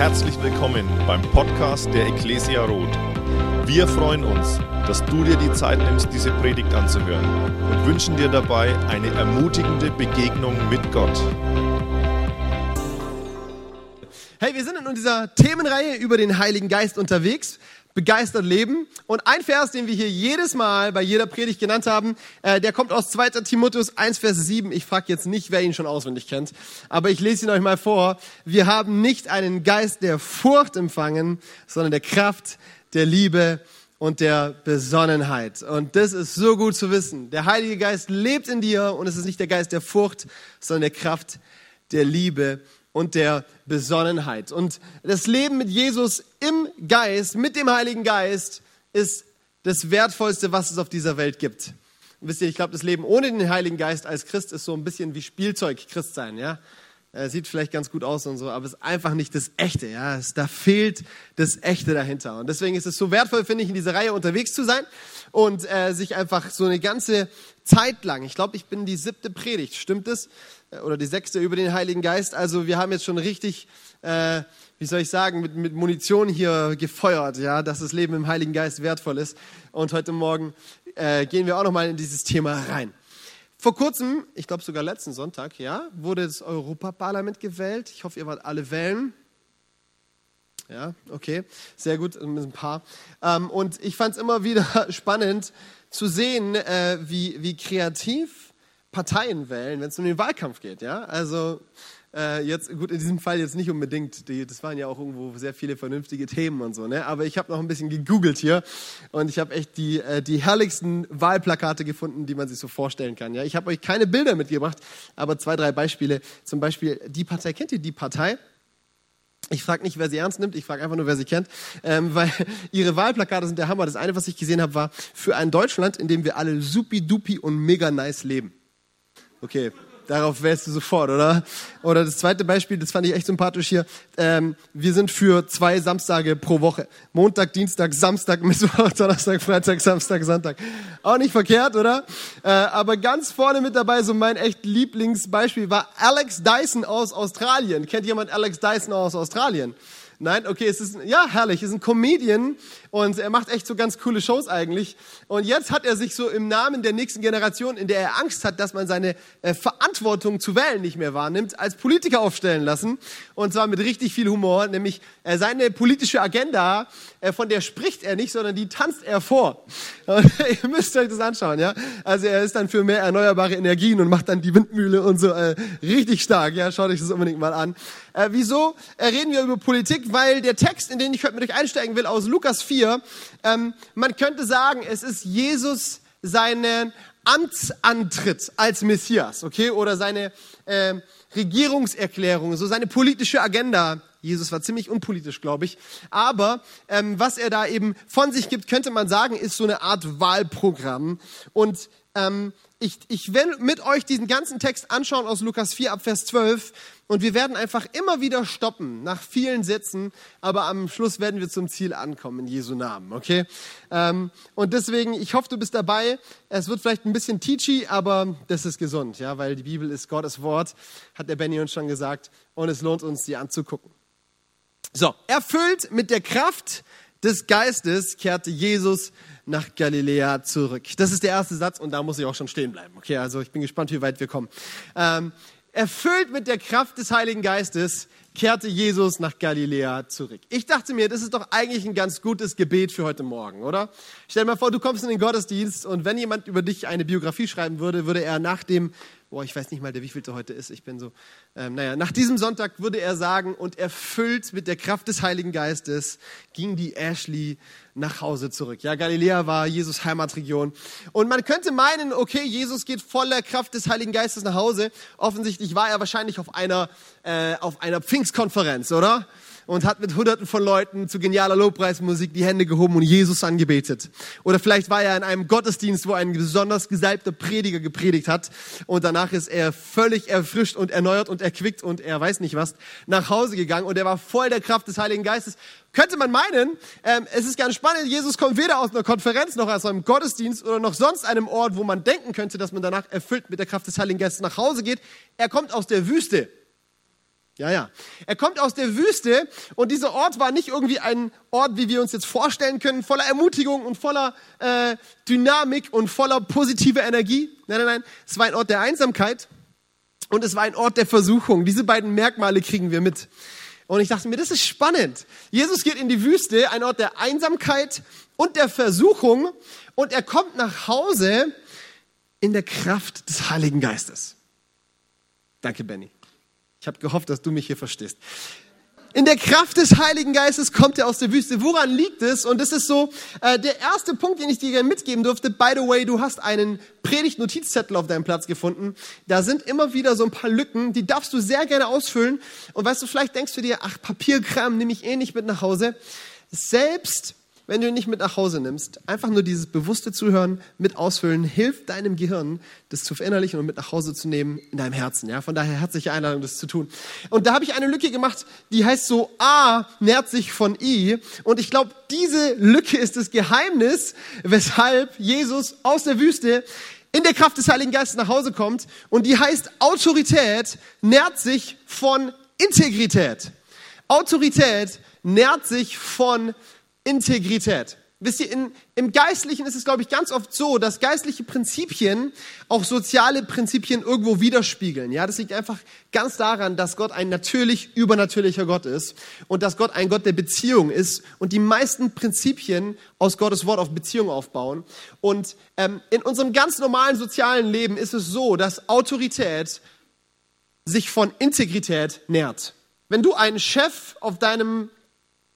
Herzlich willkommen beim Podcast der Ecclesia Roth. Wir freuen uns, dass du dir die Zeit nimmst, diese Predigt anzuhören und wünschen dir dabei eine ermutigende Begegnung mit Gott. Hey, wir sind in dieser Themenreihe über den Heiligen Geist unterwegs begeistert leben. Und ein Vers, den wir hier jedes Mal bei jeder Predigt genannt haben, äh, der kommt aus 2. Timotheus 1, Vers 7. Ich frage jetzt nicht, wer ihn schon auswendig kennt, aber ich lese ihn euch mal vor. Wir haben nicht einen Geist der Furcht empfangen, sondern der Kraft, der Liebe und der Besonnenheit. Und das ist so gut zu wissen. Der Heilige Geist lebt in dir und es ist nicht der Geist der Furcht, sondern der Kraft, der Liebe und der Besonnenheit. Und das Leben mit Jesus im Geist, mit dem Heiligen Geist, ist das Wertvollste, was es auf dieser Welt gibt. Und wisst ihr, ich glaube, das Leben ohne den Heiligen Geist als Christ ist so ein bisschen wie Spielzeug Christ sein, ja. Er sieht vielleicht ganz gut aus und so, aber es ist einfach nicht das Echte, ja. Es, da fehlt das Echte dahinter. Und deswegen ist es so wertvoll, finde ich, in dieser Reihe unterwegs zu sein und äh, sich einfach so eine ganze Zeit lang, ich glaube, ich bin die siebte Predigt, stimmt es? oder die sechste über den Heiligen Geist. Also wir haben jetzt schon richtig, äh, wie soll ich sagen, mit, mit Munition hier gefeuert, ja, dass das Leben im Heiligen Geist wertvoll ist. Und heute Morgen äh, gehen wir auch nochmal in dieses Thema rein. Vor kurzem, ich glaube sogar letzten Sonntag, ja, wurde das Europaparlament gewählt. Ich hoffe, ihr wart alle wählen. Ja, okay, sehr gut, ein paar. Ähm, und ich fand es immer wieder spannend zu sehen, äh, wie, wie kreativ Parteien wählen, wenn es um den Wahlkampf geht. Ja? Also äh, jetzt, gut, in diesem Fall jetzt nicht unbedingt, die, das waren ja auch irgendwo sehr viele vernünftige Themen und so, ne? aber ich habe noch ein bisschen gegoogelt hier und ich habe echt die, äh, die herrlichsten Wahlplakate gefunden, die man sich so vorstellen kann. Ja? Ich habe euch keine Bilder mitgebracht, aber zwei, drei Beispiele. Zum Beispiel die Partei, kennt ihr die Partei? Ich frage nicht, wer sie ernst nimmt, ich frage einfach nur, wer sie kennt, ähm, weil ihre Wahlplakate sind der Hammer. Das eine, was ich gesehen habe, war für ein Deutschland, in dem wir alle supi-dupi und mega nice leben. Okay, darauf wärst du sofort, oder? Oder das zweite Beispiel, das fand ich echt sympathisch hier. Ähm, wir sind für zwei Samstage pro Woche. Montag, Dienstag, Samstag, Mittwoch, Donnerstag, Freitag, Samstag, Sonntag. Auch nicht verkehrt, oder? Äh, aber ganz vorne mit dabei, so mein echt Lieblingsbeispiel war Alex Dyson aus Australien. Kennt jemand Alex Dyson aus Australien? Nein, okay, es ist, ja, herrlich, es ist ein Comedian und er macht echt so ganz coole Shows eigentlich. Und jetzt hat er sich so im Namen der nächsten Generation, in der er Angst hat, dass man seine äh, Verantwortung zu wählen nicht mehr wahrnimmt, als Politiker aufstellen lassen. Und zwar mit richtig viel Humor, nämlich äh, seine politische Agenda, äh, von der spricht er nicht, sondern die tanzt er vor. Und ihr müsst euch das anschauen, ja. Also er ist dann für mehr erneuerbare Energien und macht dann die Windmühle und so äh, richtig stark. Ja, schaut euch das unbedingt mal an. Äh, wieso äh, reden wir über Politik? Weil der Text, in den ich heute mit euch einsteigen will, aus Lukas 4, ähm, man könnte sagen, es ist Jesus seinen Amtsantritt als Messias, okay, oder seine äh, Regierungserklärung, so seine politische Agenda. Jesus war ziemlich unpolitisch, glaube ich. Aber ähm, was er da eben von sich gibt, könnte man sagen, ist so eine Art Wahlprogramm. Und ähm, ich, ich will mit euch diesen ganzen Text anschauen aus Lukas 4 ab Vers 12 und wir werden einfach immer wieder stoppen nach vielen Sätzen, aber am Schluss werden wir zum Ziel ankommen in Jesu Namen, okay? Ähm, und deswegen, ich hoffe, du bist dabei. Es wird vielleicht ein bisschen teachy, aber das ist gesund, ja, weil die Bibel ist Gottes Wort, hat der Benny uns schon gesagt und es lohnt uns, sie anzugucken. So, erfüllt mit der Kraft des Geistes kehrte Jesus nach Galiläa zurück. Das ist der erste Satz und da muss ich auch schon stehen bleiben. Okay, also ich bin gespannt, wie weit wir kommen. Ähm, erfüllt mit der Kraft des Heiligen Geistes kehrte Jesus nach Galiläa zurück. Ich dachte mir, das ist doch eigentlich ein ganz gutes Gebet für heute Morgen, oder? Stell dir mal vor, du kommst in den Gottesdienst und wenn jemand über dich eine Biografie schreiben würde, würde er nach dem boah, ich weiß nicht mal, der wievielte heute ist, ich bin so, ähm, naja, nach diesem Sonntag würde er sagen, und erfüllt mit der Kraft des Heiligen Geistes ging die Ashley nach Hause zurück. Ja, Galiläa war Jesus Heimatregion. Und man könnte meinen, okay, Jesus geht voller Kraft des Heiligen Geistes nach Hause. Offensichtlich war er wahrscheinlich auf einer, äh, auf einer Pfingstkonferenz, oder? Und hat mit hunderten von Leuten zu genialer Lobpreismusik die Hände gehoben und Jesus angebetet. Oder vielleicht war er in einem Gottesdienst, wo ein besonders gesalbter Prediger gepredigt hat und danach ist er völlig erfrischt und erneuert und erquickt und er weiß nicht was nach Hause gegangen und er war voll der Kraft des Heiligen Geistes. Könnte man meinen, ähm, es ist ganz spannend, Jesus kommt weder aus einer Konferenz noch aus einem Gottesdienst oder noch sonst einem Ort, wo man denken könnte, dass man danach erfüllt mit der Kraft des Heiligen Geistes nach Hause geht. Er kommt aus der Wüste. Ja, ja. Er kommt aus der Wüste und dieser Ort war nicht irgendwie ein Ort, wie wir uns jetzt vorstellen können, voller Ermutigung und voller äh, Dynamik und voller positiver Energie. Nein, nein, nein. Es war ein Ort der Einsamkeit und es war ein Ort der Versuchung. Diese beiden Merkmale kriegen wir mit. Und ich dachte mir, das ist spannend. Jesus geht in die Wüste, ein Ort der Einsamkeit und der Versuchung und er kommt nach Hause in der Kraft des Heiligen Geistes. Danke, Benny. Ich habe gehofft, dass du mich hier verstehst. In der Kraft des Heiligen Geistes kommt er aus der Wüste. Woran liegt es? Und das ist so äh, der erste Punkt, den ich dir gerne mitgeben durfte. By the way, du hast einen Predigt-Notizzettel auf deinem Platz gefunden. Da sind immer wieder so ein paar Lücken, die darfst du sehr gerne ausfüllen. Und weißt du, vielleicht denkst du dir, ach, Papierkram nehme ich eh nicht mit nach Hause. Selbst wenn du ihn nicht mit nach Hause nimmst, einfach nur dieses bewusste Zuhören mit ausfüllen, hilft deinem Gehirn, das zu verinnerlichen und mit nach Hause zu nehmen in deinem Herzen. Ja, von daher herzliche Einladung, das zu tun. Und da habe ich eine Lücke gemacht, die heißt so A nährt sich von I. Und ich glaube, diese Lücke ist das Geheimnis, weshalb Jesus aus der Wüste in der Kraft des Heiligen Geistes nach Hause kommt. Und die heißt Autorität nährt sich von Integrität. Autorität nährt sich von Integrität. Wisst ihr, in, im Geistlichen ist es, glaube ich, ganz oft so, dass geistliche Prinzipien auch soziale Prinzipien irgendwo widerspiegeln. Ja, das liegt einfach ganz daran, dass Gott ein natürlich übernatürlicher Gott ist und dass Gott ein Gott der Beziehung ist und die meisten Prinzipien aus Gottes Wort auf Beziehung aufbauen. Und ähm, in unserem ganz normalen sozialen Leben ist es so, dass Autorität sich von Integrität nährt. Wenn du einen Chef auf deinem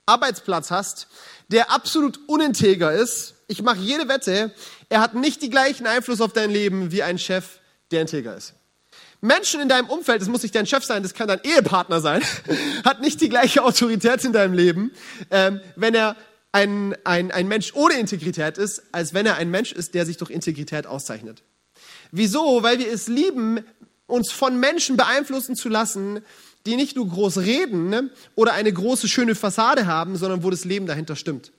Arbeitsplatz hast, der absolut uninteger ist, ich mache jede Wette, er hat nicht die gleichen Einfluss auf dein Leben wie ein Chef, der integer ist. Menschen in deinem Umfeld, das muss nicht dein Chef sein, das kann dein Ehepartner sein, hat nicht die gleiche Autorität in deinem Leben, ähm, wenn er ein, ein, ein Mensch ohne Integrität ist, als wenn er ein Mensch ist, der sich durch Integrität auszeichnet. Wieso? Weil wir es lieben, uns von Menschen beeinflussen zu lassen, die nicht nur groß reden ne, oder eine große, schöne Fassade haben, sondern wo das Leben dahinter stimmt.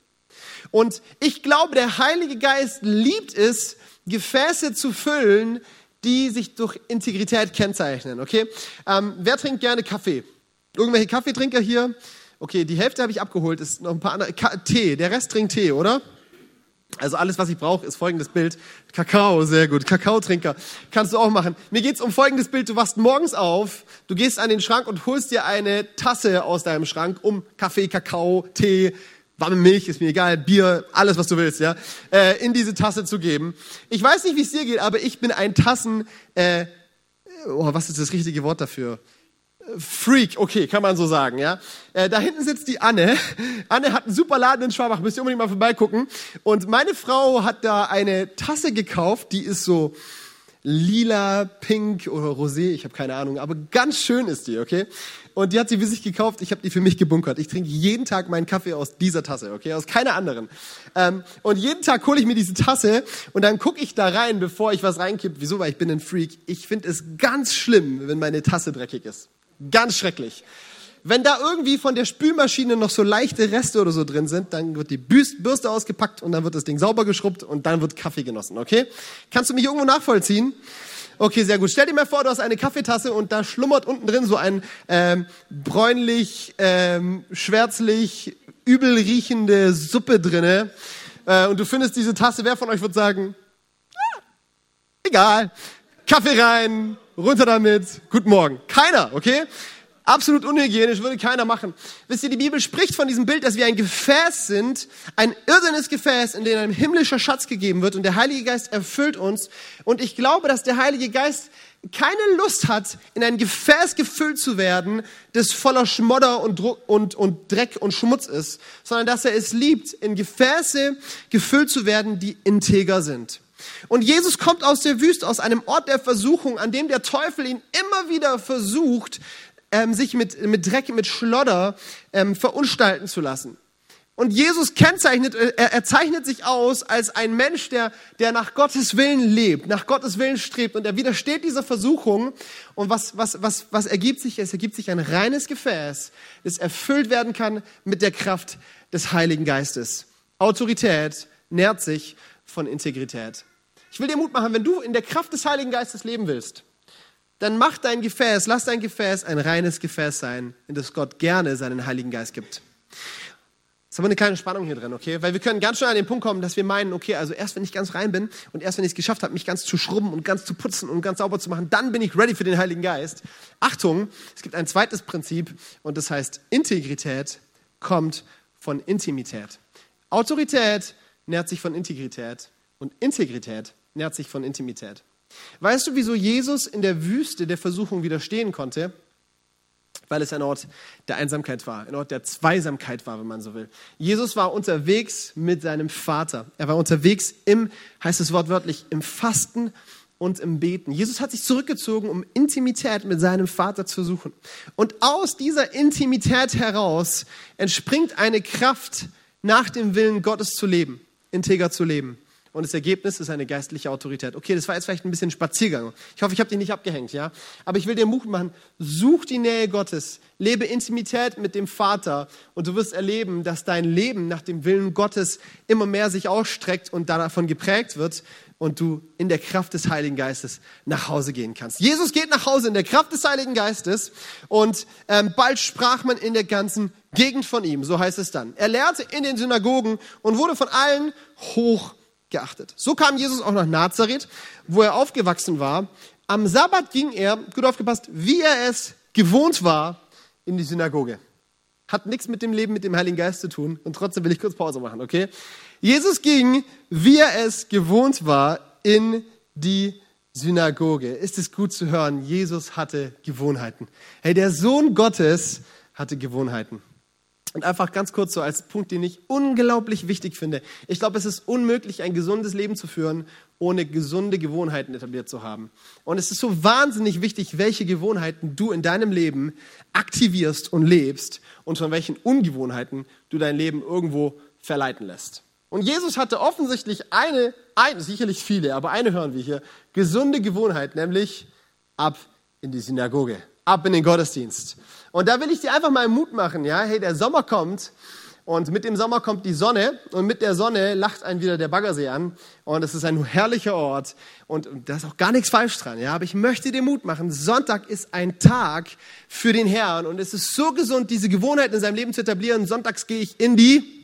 Und ich glaube, der Heilige Geist liebt es, Gefäße zu füllen, die sich durch Integrität kennzeichnen. Okay? Ähm, wer trinkt gerne Kaffee? Irgendwelche Kaffeetrinker hier? Okay, die Hälfte habe ich abgeholt, ist noch ein paar andere. Ka Tee, der Rest trinkt Tee, oder? Also alles, was ich brauche, ist folgendes Bild. Kakao, sehr gut. Kakaotrinker. Kannst du auch machen. Mir geht's um folgendes Bild. Du wachst morgens auf, du gehst an den Schrank und holst dir eine Tasse aus deinem Schrank, um Kaffee, Kakao, Tee, warme Milch, ist mir egal, Bier, alles, was du willst, ja, äh, in diese Tasse zu geben. Ich weiß nicht, wie es dir geht, aber ich bin ein Tassen, äh, oh, was ist das richtige Wort dafür? Freak, okay, kann man so sagen, ja. Äh, da hinten sitzt die Anne. Anne hat einen super Laden in Schwabach, müsst ihr unbedingt mal vorbeigucken. Und meine Frau hat da eine Tasse gekauft, die ist so lila, pink oder rosé, ich habe keine Ahnung, aber ganz schön ist die, okay? Und die hat sie für sich gekauft, ich habe die für mich gebunkert. Ich trinke jeden Tag meinen Kaffee aus dieser Tasse, okay? Aus keiner anderen. Ähm, und jeden Tag hole ich mir diese Tasse und dann gucke ich da rein, bevor ich was reinkipp. Wieso? Weil ich bin ein Freak. Ich finde es ganz schlimm, wenn meine Tasse dreckig ist. Ganz schrecklich. Wenn da irgendwie von der Spülmaschine noch so leichte Reste oder so drin sind, dann wird die Bürste ausgepackt und dann wird das Ding sauber geschrubbt und dann wird Kaffee genossen, okay? Kannst du mich irgendwo nachvollziehen? Okay, sehr gut. Stell dir mal vor, du hast eine Kaffeetasse und da schlummert unten drin so ein ähm, bräunlich, ähm, schwärzlich, übel riechende Suppe drinne äh, und du findest diese Tasse. Wer von euch wird sagen, ah, egal, Kaffee rein, runter damit, guten Morgen. Keiner, okay? Absolut unhygienisch, würde keiner machen. Wisst ihr, die Bibel spricht von diesem Bild, dass wir ein Gefäß sind, ein irdenes Gefäß, in dem ein himmlischer Schatz gegeben wird und der Heilige Geist erfüllt uns. Und ich glaube, dass der Heilige Geist keine Lust hat, in ein Gefäß gefüllt zu werden, das voller Schmodder und, Druck und, und Dreck und Schmutz ist, sondern dass er es liebt, in Gefäße gefüllt zu werden, die integer sind. Und Jesus kommt aus der Wüste, aus einem Ort der Versuchung, an dem der Teufel ihn immer wieder versucht, ähm, sich mit, mit Dreck, mit Schlodder ähm, verunstalten zu lassen. Und Jesus kennzeichnet, äh, er, er zeichnet sich aus als ein Mensch, der, der nach Gottes Willen lebt, nach Gottes Willen strebt und er widersteht dieser Versuchung. Und was, was, was, was ergibt sich? Es ergibt sich ein reines Gefäß, das erfüllt werden kann mit der Kraft des Heiligen Geistes. Autorität nährt sich von Integrität. Ich will dir Mut machen, wenn du in der Kraft des Heiligen Geistes leben willst, dann mach dein Gefäß, lass dein Gefäß ein reines Gefäß sein, in das Gott gerne seinen Heiligen Geist gibt. Das ist aber eine kleine Spannung hier drin, okay? Weil wir können ganz schnell an den Punkt kommen, dass wir meinen, okay, also erst wenn ich ganz rein bin und erst wenn ich es geschafft habe, mich ganz zu schrubben und ganz zu putzen und ganz sauber zu machen, dann bin ich ready für den Heiligen Geist. Achtung, es gibt ein zweites Prinzip und das heißt, Integrität kommt von Intimität. Autorität nährt sich von Integrität und Integrität nährt sich von Intimität. Weißt du, wieso Jesus in der Wüste der Versuchung widerstehen konnte? weil es ein Ort der Einsamkeit war, ein Ort der Zweisamkeit war, wenn man so will. Jesus war unterwegs mit seinem Vater. Er war unterwegs im, heißt es wortwörtlich, im Fasten und im Beten. Jesus hat sich zurückgezogen, um Intimität mit seinem Vater zu suchen. Und aus dieser Intimität heraus entspringt eine Kraft, nach dem Willen Gottes zu leben, integer zu leben und das Ergebnis ist eine geistliche Autorität. Okay, das war jetzt vielleicht ein bisschen Spaziergang. Ich hoffe, ich habe dich nicht abgehängt, ja? Aber ich will dir Mut machen, such die Nähe Gottes, lebe Intimität mit dem Vater und du wirst erleben, dass dein Leben nach dem Willen Gottes immer mehr sich ausstreckt und davon geprägt wird und du in der Kraft des Heiligen Geistes nach Hause gehen kannst. Jesus geht nach Hause in der Kraft des Heiligen Geistes und ähm, bald sprach man in der ganzen Gegend von ihm, so heißt es dann. Er lehrte in den Synagogen und wurde von allen hoch geachtet. So kam Jesus auch nach Nazareth, wo er aufgewachsen war. Am Sabbat ging er, gut aufgepasst, wie er es gewohnt war, in die Synagoge. Hat nichts mit dem Leben mit dem Heiligen Geist zu tun. Und trotzdem will ich kurz Pause machen, okay? Jesus ging, wie er es gewohnt war, in die Synagoge. Ist es gut zu hören? Jesus hatte Gewohnheiten. Hey, der Sohn Gottes hatte Gewohnheiten. Und einfach ganz kurz so als Punkt, den ich unglaublich wichtig finde. Ich glaube, es ist unmöglich, ein gesundes Leben zu führen, ohne gesunde Gewohnheiten etabliert zu haben. Und es ist so wahnsinnig wichtig, welche Gewohnheiten du in deinem Leben aktivierst und lebst und von welchen Ungewohnheiten du dein Leben irgendwo verleiten lässt. Und Jesus hatte offensichtlich eine, ein, sicherlich viele, aber eine hören wir hier, gesunde Gewohnheit, nämlich ab in die Synagoge ab in den Gottesdienst. Und da will ich dir einfach mal Mut machen, ja, hey, der Sommer kommt und mit dem Sommer kommt die Sonne und mit der Sonne lacht einen wieder der Baggersee an und es ist ein herrlicher Ort und da ist auch gar nichts falsch dran, ja, aber ich möchte dir Mut machen. Sonntag ist ein Tag für den Herrn und es ist so gesund, diese Gewohnheit in seinem Leben zu etablieren. Sonntags gehe ich in die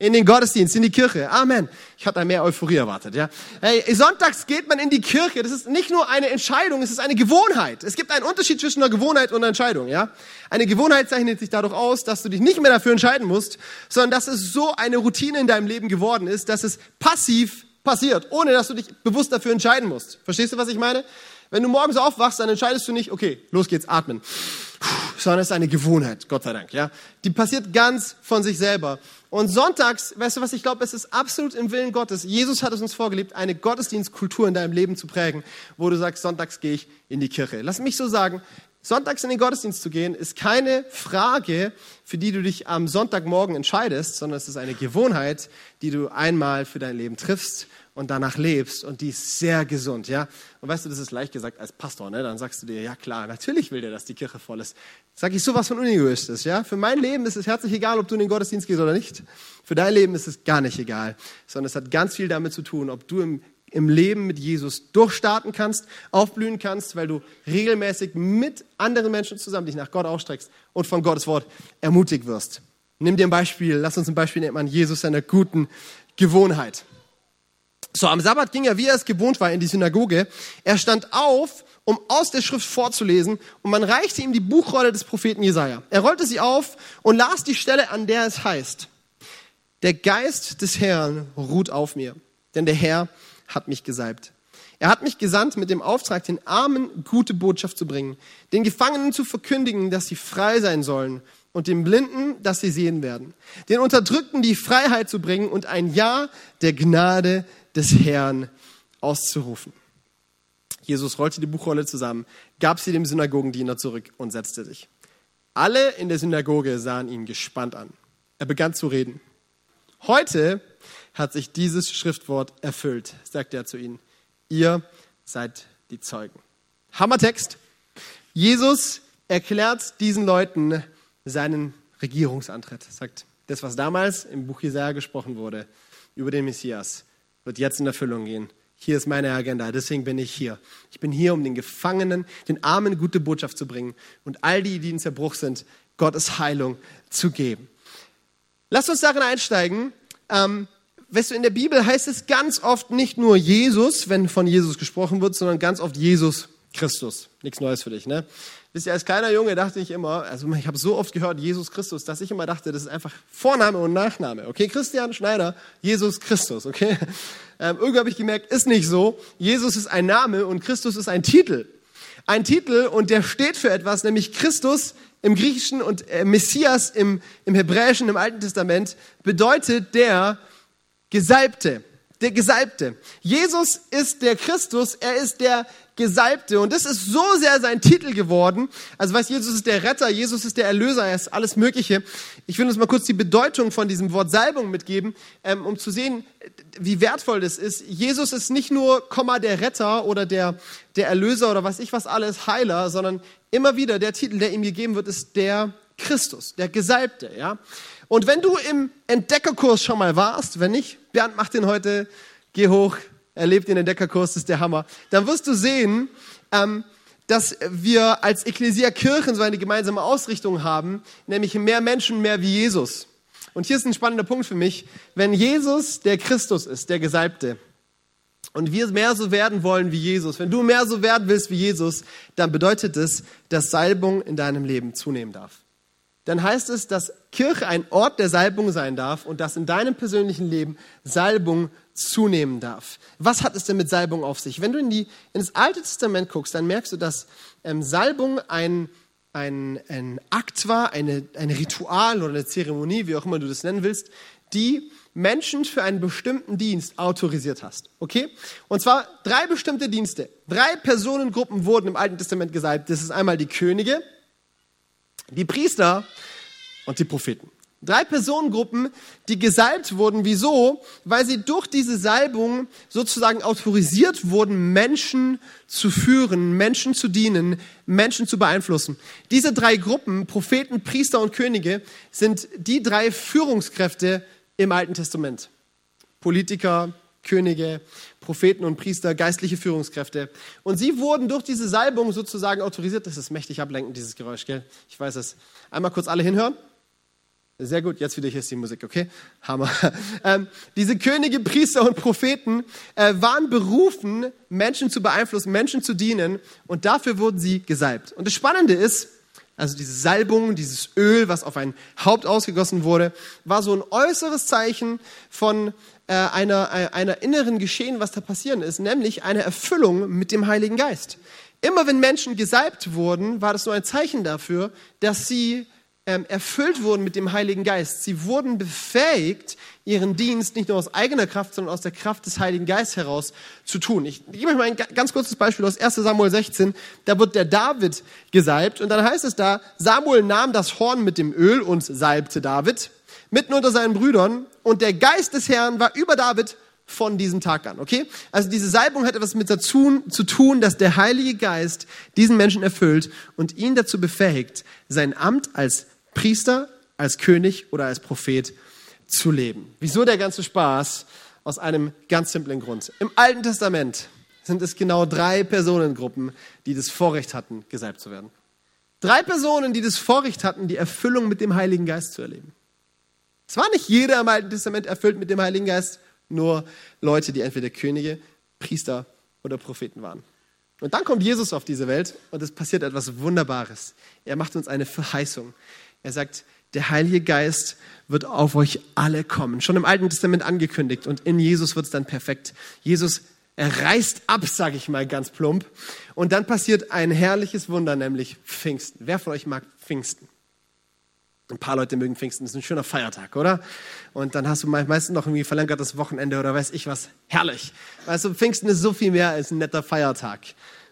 in den Gottesdienst, in die Kirche. Amen. Ich hatte mehr Euphorie erwartet, ja. Hey, sonntags geht man in die Kirche. Das ist nicht nur eine Entscheidung, es ist eine Gewohnheit. Es gibt einen Unterschied zwischen einer Gewohnheit und einer Entscheidung, ja. Eine Gewohnheit zeichnet sich dadurch aus, dass du dich nicht mehr dafür entscheiden musst, sondern dass es so eine Routine in deinem Leben geworden ist, dass es passiv passiert, ohne dass du dich bewusst dafür entscheiden musst. Verstehst du, was ich meine? Wenn du morgens aufwachst, dann entscheidest du nicht, okay, los geht's, atmen. Sondern es ist eine Gewohnheit, Gott sei Dank, ja. Die passiert ganz von sich selber. Und sonntags, weißt du was, ich glaube, es ist absolut im Willen Gottes. Jesus hat es uns vorgelebt, eine Gottesdienstkultur in deinem Leben zu prägen, wo du sagst, sonntags gehe ich in die Kirche. Lass mich so sagen, sonntags in den Gottesdienst zu gehen, ist keine Frage, für die du dich am Sonntagmorgen entscheidest, sondern es ist eine Gewohnheit, die du einmal für dein Leben triffst und danach lebst und die ist sehr gesund, ja. Und weißt du, das ist leicht gesagt als Pastor, ne? Dann sagst du dir, ja klar, natürlich will der, dass die Kirche voll ist. Sag ich sowas von unegoistisch, ja. Für mein Leben ist es herzlich egal, ob du in den Gottesdienst gehst oder nicht. Für dein Leben ist es gar nicht egal, sondern es hat ganz viel damit zu tun, ob du im, im Leben mit Jesus durchstarten kannst, aufblühen kannst, weil du regelmäßig mit anderen Menschen zusammen dich nach Gott ausstreckst und von Gottes Wort ermutigt wirst. Nimm dir ein Beispiel, lass uns ein Beispiel nehmen an Jesus seiner guten Gewohnheit. So, am Sabbat ging er, wie er es gewohnt war, in die Synagoge. Er stand auf, um aus der Schrift vorzulesen, und man reichte ihm die Buchrolle des Propheten Jesaja. Er rollte sie auf und las die Stelle, an der es heißt: Der Geist des Herrn ruht auf mir, denn der Herr hat mich gesalbt. Er hat mich gesandt mit dem Auftrag, den Armen gute Botschaft zu bringen, den Gefangenen zu verkündigen, dass sie frei sein sollen und den Blinden, dass sie sehen werden, den Unterdrückten die Freiheit zu bringen und ein Ja der Gnade des Herrn auszurufen. Jesus rollte die Buchrolle zusammen, gab sie dem Synagogendiener zurück und setzte sich. Alle in der Synagoge sahen ihn gespannt an. Er begann zu reden. Heute hat sich dieses Schriftwort erfüllt, sagte er zu ihnen. Ihr seid die Zeugen. Hammertext. Jesus erklärt diesen Leuten seinen Regierungsantritt. Sagt das, was damals im Buch Jesaja gesprochen wurde über den Messias wird jetzt in Erfüllung gehen. Hier ist meine Agenda, deswegen bin ich hier. Ich bin hier, um den Gefangenen, den Armen gute Botschaft zu bringen und all die, die in Zerbruch sind, Gottes Heilung zu geben. Lass uns darin einsteigen. Ähm, weißt du, in der Bibel heißt es ganz oft nicht nur Jesus, wenn von Jesus gesprochen wird, sondern ganz oft Jesus Christus. Nichts Neues für dich, ne? Wisst ihr, als kleiner Junge dachte ich immer, also ich habe so oft gehört, Jesus Christus, dass ich immer dachte, das ist einfach Vorname und Nachname. Okay, Christian Schneider, Jesus Christus, okay? Ähm, irgendwie habe ich gemerkt, ist nicht so. Jesus ist ein Name und Christus ist ein Titel. Ein Titel und der steht für etwas, nämlich Christus im Griechischen und äh, Messias im, im Hebräischen, im Alten Testament, bedeutet der Gesalbte. Der Gesalbte. Jesus ist der Christus, er ist der Gesalbte. Und das ist so sehr sein Titel geworden. Also weißt, Jesus ist der Retter, Jesus ist der Erlöser, er ist alles Mögliche. Ich will uns mal kurz die Bedeutung von diesem Wort Salbung mitgeben, ähm, um zu sehen, wie wertvoll das ist. Jesus ist nicht nur, Komma, der Retter oder der, der Erlöser oder was ich was alles, Heiler, sondern immer wieder der Titel, der ihm gegeben wird, ist der Christus, der Gesalbte, ja. Und wenn du im Entdeckerkurs schon mal warst, wenn nicht, Bernd macht den heute, geh hoch, erlebt den Entdeckerkurs, das ist der Hammer, dann wirst du sehen, ähm, dass wir als Ekklesia Kirchen so eine gemeinsame Ausrichtung haben, nämlich mehr Menschen, mehr wie Jesus. Und hier ist ein spannender Punkt für mich. Wenn Jesus der Christus ist, der Gesalbte, und wir mehr so werden wollen wie Jesus, wenn du mehr so werden willst wie Jesus, dann bedeutet es, dass Salbung in deinem Leben zunehmen darf dann heißt es, dass Kirche ein Ort der Salbung sein darf und dass in deinem persönlichen Leben Salbung zunehmen darf. Was hat es denn mit Salbung auf sich? Wenn du in, die, in das Alte Testament guckst, dann merkst du, dass ähm, Salbung ein, ein, ein Akt war, eine, ein Ritual oder eine Zeremonie, wie auch immer du das nennen willst, die Menschen für einen bestimmten Dienst autorisiert hast. Okay? Und zwar drei bestimmte Dienste. Drei Personengruppen wurden im Alten Testament gesalbt. Das ist einmal die Könige, die Priester und die Propheten. Drei Personengruppen, die gesalbt wurden. Wieso? Weil sie durch diese Salbung sozusagen autorisiert wurden, Menschen zu führen, Menschen zu dienen, Menschen zu beeinflussen. Diese drei Gruppen, Propheten, Priester und Könige, sind die drei Führungskräfte im Alten Testament. Politiker, Könige, Propheten und Priester, geistliche Führungskräfte. Und sie wurden durch diese Salbung sozusagen autorisiert. Das ist mächtig ablenkend, dieses Geräusch, gell? Ich weiß es. Einmal kurz alle hinhören. Sehr gut, jetzt wieder hier ist die Musik, okay? Hammer. Ähm, diese Könige, Priester und Propheten äh, waren berufen, Menschen zu beeinflussen, Menschen zu dienen und dafür wurden sie gesalbt. Und das Spannende ist, also diese Salbung, dieses Öl, was auf ein Haupt ausgegossen wurde, war so ein äußeres Zeichen von äh, einer, äh, einer inneren Geschehen, was da passieren ist, nämlich eine Erfüllung mit dem Heiligen Geist. Immer wenn Menschen gesalbt wurden, war das nur ein Zeichen dafür, dass sie erfüllt wurden mit dem Heiligen Geist. Sie wurden befähigt, ihren Dienst nicht nur aus eigener Kraft, sondern aus der Kraft des Heiligen Geistes heraus zu tun. Ich gebe euch mal ein ganz kurzes Beispiel aus 1 Samuel 16. Da wird der David gesalbt und dann heißt es da, Samuel nahm das Horn mit dem Öl und salbte David mitten unter seinen Brüdern und der Geist des Herrn war über David von diesem Tag an, okay? Also diese Salbung hat etwas mit dazu zu tun, dass der Heilige Geist diesen Menschen erfüllt und ihn dazu befähigt, sein Amt als Priester, als König oder als Prophet zu leben. Wieso der ganze Spaß? Aus einem ganz simplen Grund. Im Alten Testament sind es genau drei Personengruppen, die das Vorrecht hatten, gesalbt zu werden. Drei Personen, die das Vorrecht hatten, die Erfüllung mit dem Heiligen Geist zu erleben. Es war nicht jeder im Alten Testament erfüllt mit dem Heiligen Geist, nur Leute, die entweder Könige, Priester oder Propheten waren. Und dann kommt Jesus auf diese Welt und es passiert etwas Wunderbares. Er macht uns eine Verheißung. Er sagt, der Heilige Geist wird auf euch alle kommen. Schon im Alten Testament angekündigt und in Jesus wird es dann perfekt. Jesus er reißt ab, sage ich mal ganz plump. Und dann passiert ein herrliches Wunder, nämlich Pfingsten. Wer von euch mag Pfingsten? Ein paar Leute mögen Pfingsten, das ist ein schöner Feiertag, oder? Und dann hast du meistens noch irgendwie verlängertes Wochenende oder weiß ich was. Herrlich. Weißt du, Pfingsten ist so viel mehr als ein netter Feiertag.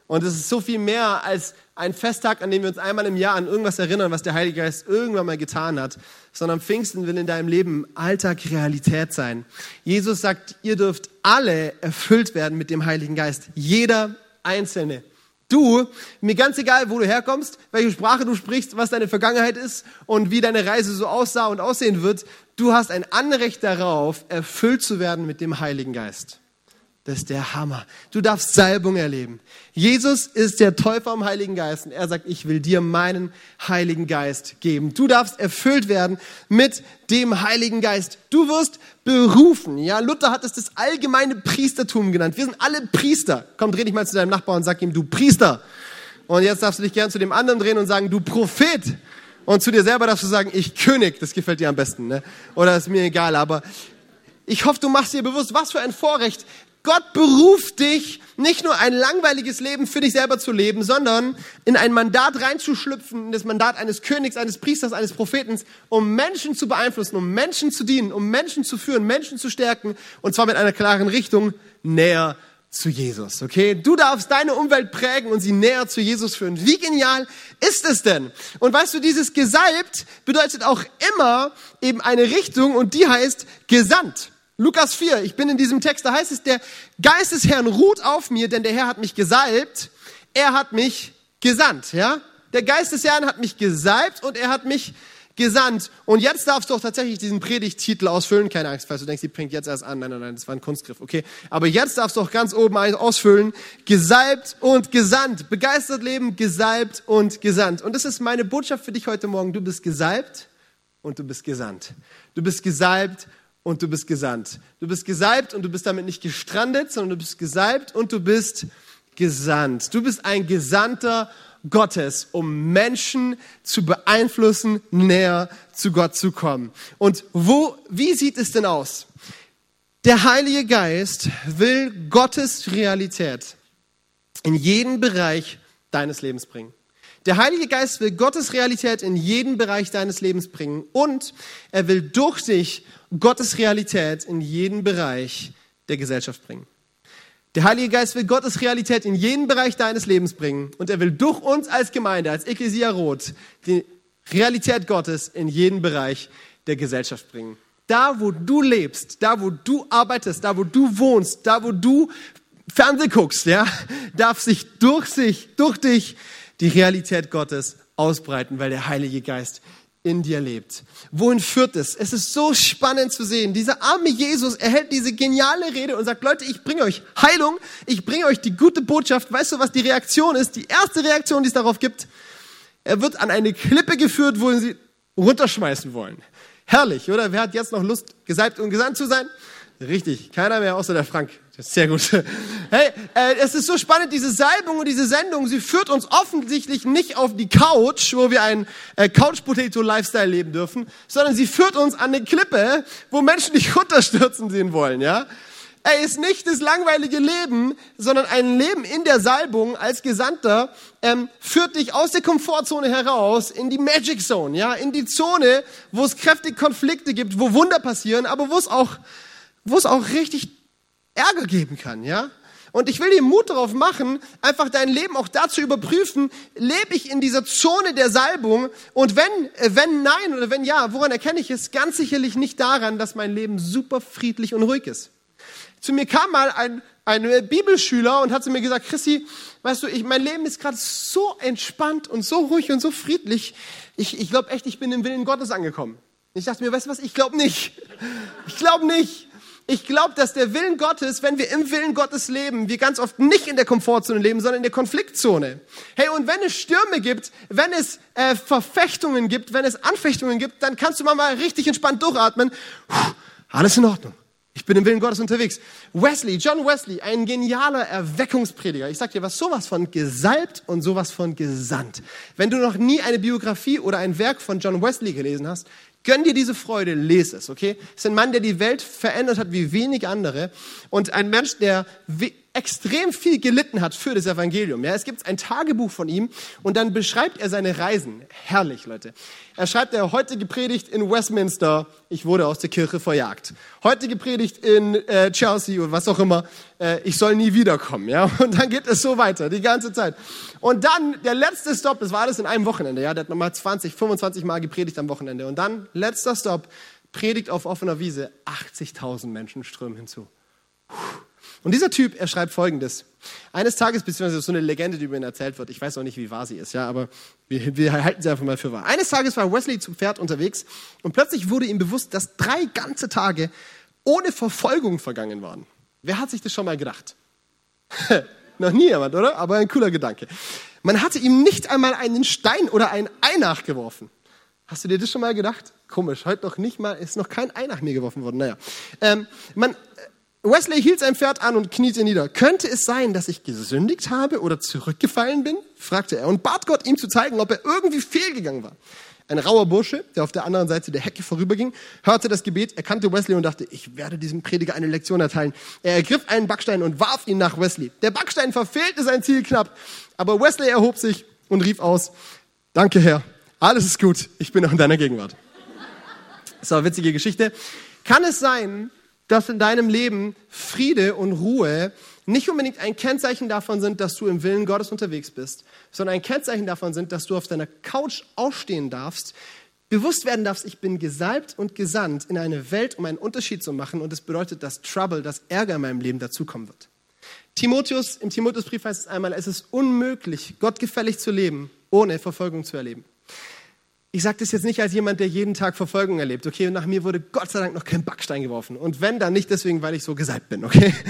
Und es ist so viel mehr als ein Festtag, an dem wir uns einmal im Jahr an irgendwas erinnern, was der Heilige Geist irgendwann mal getan hat, sondern Pfingsten will in deinem Leben Alltag Realität sein. Jesus sagt, ihr dürft alle erfüllt werden mit dem Heiligen Geist. Jeder Einzelne. Du, mir ganz egal, wo du herkommst, welche Sprache du sprichst, was deine Vergangenheit ist und wie deine Reise so aussah und aussehen wird, du hast ein Anrecht darauf, erfüllt zu werden mit dem Heiligen Geist. Das ist der Hammer. Du darfst Salbung erleben. Jesus ist der Täufer am Heiligen Geist und er sagt, ich will dir meinen Heiligen Geist geben. Du darfst erfüllt werden mit dem Heiligen Geist. Du wirst berufen. Ja, Luther hat es das allgemeine Priestertum genannt. Wir sind alle Priester. Komm, dreh dich mal zu deinem Nachbarn und sag ihm, du Priester. Und jetzt darfst du dich gern zu dem anderen drehen und sagen, du Prophet. Und zu dir selber darfst du sagen, ich König. Das gefällt dir am besten. Ne? Oder ist mir egal. Aber ich hoffe, du machst dir bewusst, was für ein Vorrecht. Gott beruft dich, nicht nur ein langweiliges Leben für dich selber zu leben, sondern in ein Mandat reinzuschlüpfen, in das Mandat eines Königs, eines Priesters, eines Propheten, um Menschen zu beeinflussen, um Menschen zu dienen, um Menschen zu führen, Menschen zu stärken, und zwar mit einer klaren Richtung näher zu Jesus, okay? Du darfst deine Umwelt prägen und sie näher zu Jesus führen. Wie genial ist es denn? Und weißt du, dieses gesalbt bedeutet auch immer eben eine Richtung und die heißt gesandt. Lukas 4, ich bin in diesem Text, da heißt es, der Geist des Herrn ruht auf mir, denn der Herr hat mich gesalbt, er hat mich gesandt, ja? Der Geist des Herrn hat mich gesalbt und er hat mich gesandt. Und jetzt darfst du auch tatsächlich diesen Predigttitel ausfüllen. Keine Angst, falls du denkst, die fängt jetzt erst an. Nein, nein, nein, das war ein Kunstgriff, okay? Aber jetzt darfst du auch ganz oben ausfüllen. Gesalbt und gesandt. Begeistert leben, gesalbt und gesandt. Und das ist meine Botschaft für dich heute Morgen. Du bist gesalbt und du bist gesandt. Du bist gesalbt und du bist gesandt. Du bist gesalbt und du bist damit nicht gestrandet, sondern du bist gesalbt und du bist gesandt. Du bist ein Gesandter Gottes, um Menschen zu beeinflussen, näher zu Gott zu kommen. Und wo, wie sieht es denn aus? Der Heilige Geist will Gottes Realität in jeden Bereich deines Lebens bringen. Der Heilige Geist will Gottes Realität in jeden Bereich deines Lebens bringen und er will durch dich Gottes Realität in jeden Bereich der Gesellschaft bringen. Der Heilige Geist will Gottes Realität in jeden Bereich deines Lebens bringen und er will durch uns als Gemeinde, als Ecclesia Rot, die Realität Gottes in jeden Bereich der Gesellschaft bringen. Da, wo du lebst, da, wo du arbeitest, da, wo du wohnst, da, wo du Fernseh guckst, ja, darf sich durch sich, durch dich die Realität Gottes ausbreiten, weil der Heilige Geist in dir lebt. Wohin führt es? Es ist so spannend zu sehen. Dieser arme Jesus erhält diese geniale Rede und sagt, Leute, ich bringe euch Heilung, ich bringe euch die gute Botschaft. Weißt du, was die Reaktion ist? Die erste Reaktion, die es darauf gibt, er wird an eine Klippe geführt, wo sie runterschmeißen wollen. Herrlich, oder? Wer hat jetzt noch Lust, gesalbt und gesandt zu sein? Richtig, keiner mehr außer der Frank. Sehr gut. Hey, äh, es ist so spannend, diese Salbung und diese Sendung, sie führt uns offensichtlich nicht auf die Couch, wo wir einen äh, Couch-Potato-Lifestyle leben dürfen, sondern sie führt uns an eine Klippe, wo Menschen dich runterstürzen sehen wollen, ja? Er ist nicht das langweilige Leben, sondern ein Leben in der Salbung als Gesandter ähm, führt dich aus der Komfortzone heraus in die Magic Zone, ja, in die Zone, wo es kräftige Konflikte gibt, wo Wunder passieren, aber wo es auch, wo es auch richtig Ärger geben kann, ja? Und ich will dir Mut darauf machen, einfach dein Leben auch dazu überprüfen, lebe ich in dieser Zone der Salbung? Und wenn, äh, wenn nein oder wenn ja, woran erkenne ich es? Ganz sicherlich nicht daran, dass mein Leben super friedlich und ruhig ist. Zu mir kam mal ein, ein Bibelschüler und hat zu mir gesagt, Chrissy, weißt du, ich, mein Leben ist gerade so entspannt und so ruhig und so friedlich. Ich, ich glaube echt, ich bin im Willen Gottes angekommen. Ich dachte mir, weißt du was, ich glaube nicht. Ich glaube nicht. Ich glaube, dass der Willen Gottes, wenn wir im Willen Gottes leben, wir ganz oft nicht in der Komfortzone leben, sondern in der Konfliktzone. Hey, und wenn es Stürme gibt, wenn es äh, Verfechtungen gibt, wenn es Anfechtungen gibt, dann kannst du mal, mal richtig entspannt durchatmen. Puh, alles in Ordnung. Ich bin im Willen Gottes unterwegs. Wesley, John Wesley, ein genialer Erweckungsprediger. Ich sag dir was, sowas von gesalbt und sowas von gesandt. Wenn du noch nie eine Biografie oder ein Werk von John Wesley gelesen hast, Gönn dir diese Freude, lese es, okay? Es ist ein Mann, der die Welt verändert hat wie wenig andere und ein Mensch, der extrem viel gelitten hat für das Evangelium. Ja, es gibt ein Tagebuch von ihm und dann beschreibt er seine Reisen. Herrlich, Leute. Er schreibt, er heute gepredigt in Westminster, ich wurde aus der Kirche verjagt. Heute gepredigt in äh, Chelsea oder was auch immer, äh, ich soll nie wiederkommen. Ja, und dann geht es so weiter, die ganze Zeit. Und dann der letzte Stop, das war alles in einem Wochenende. Ja, der hat nochmal 20, 25 Mal gepredigt am Wochenende. Und dann letzter Stop, Predigt auf offener Wiese, 80.000 Menschen strömen hinzu. Puh. Und dieser Typ, er schreibt Folgendes. Eines Tages, beziehungsweise so eine Legende, die über ihn erzählt wird, ich weiß auch nicht, wie wahr sie ist, ja, aber wir, wir halten sie einfach mal für wahr. Eines Tages war Wesley zu Pferd unterwegs und plötzlich wurde ihm bewusst, dass drei ganze Tage ohne Verfolgung vergangen waren. Wer hat sich das schon mal gedacht? Noch nie jemand, oder? Aber ein cooler Gedanke. Man hatte ihm nicht einmal einen Stein oder ein Ei nachgeworfen. Hast du dir das schon mal gedacht? Komisch, heute noch nicht mal, ist noch kein Ei nach mir geworfen worden. Naja. Ähm, man, Wesley hielt sein Pferd an und kniete nieder. Könnte es sein, dass ich gesündigt habe oder zurückgefallen bin? fragte er und bat Gott, ihm zu zeigen, ob er irgendwie fehlgegangen war. Ein rauer Bursche, der auf der anderen Seite der Hecke vorüberging, hörte das Gebet, erkannte Wesley und dachte, ich werde diesem Prediger eine Lektion erteilen. Er ergriff einen Backstein und warf ihn nach Wesley. Der Backstein verfehlte sein Ziel knapp, aber Wesley erhob sich und rief aus, danke Herr, alles ist gut, ich bin noch in deiner Gegenwart. So, witzige Geschichte. Kann es sein, dass in deinem Leben Friede und Ruhe nicht unbedingt ein Kennzeichen davon sind, dass du im Willen Gottes unterwegs bist, sondern ein Kennzeichen davon sind, dass du auf deiner Couch aufstehen darfst, bewusst werden darfst, ich bin gesalbt und gesandt in eine Welt, um einen Unterschied zu machen und es bedeutet, dass Trouble, dass Ärger in meinem Leben dazukommen wird. Timotheus, im Timotheusbrief heißt es einmal, es ist unmöglich, gottgefällig zu leben, ohne Verfolgung zu erleben. Ich sage das jetzt nicht als jemand, der jeden Tag Verfolgung erlebt, okay? Und nach mir wurde Gott sei Dank noch kein Backstein geworfen. Und wenn, dann nicht deswegen, weil ich so gesalbt bin, okay?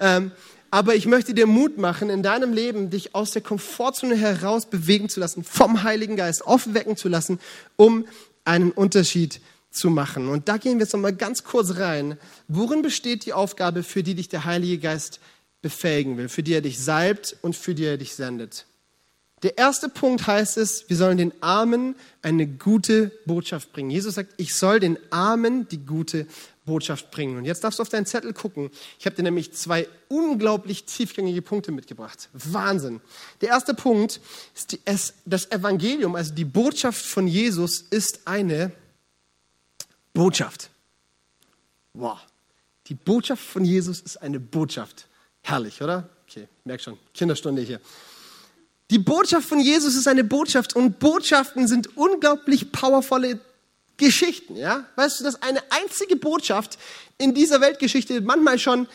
Ähm, aber ich möchte dir Mut machen, in deinem Leben dich aus der Komfortzone heraus bewegen zu lassen, vom Heiligen Geist aufwecken zu lassen, um einen Unterschied zu machen. Und da gehen wir jetzt nochmal ganz kurz rein. Worin besteht die Aufgabe, für die dich der Heilige Geist befähigen will, für die er dich salbt und für die er dich sendet? Der erste Punkt heißt es, wir sollen den Armen eine gute Botschaft bringen. Jesus sagt, ich soll den Armen die gute Botschaft bringen. Und jetzt darfst du auf deinen Zettel gucken. Ich habe dir nämlich zwei unglaublich tiefgängige Punkte mitgebracht. Wahnsinn. Der erste Punkt ist die, es, das Evangelium, also die Botschaft von Jesus ist eine Botschaft. Wow. Die Botschaft von Jesus ist eine Botschaft. Herrlich, oder? Okay, merk schon, Kinderstunde hier. Die Botschaft von Jesus ist eine Botschaft und Botschaften sind unglaublich powervolle Geschichten, ja? Weißt du, dass eine einzige Botschaft in dieser Weltgeschichte manchmal schon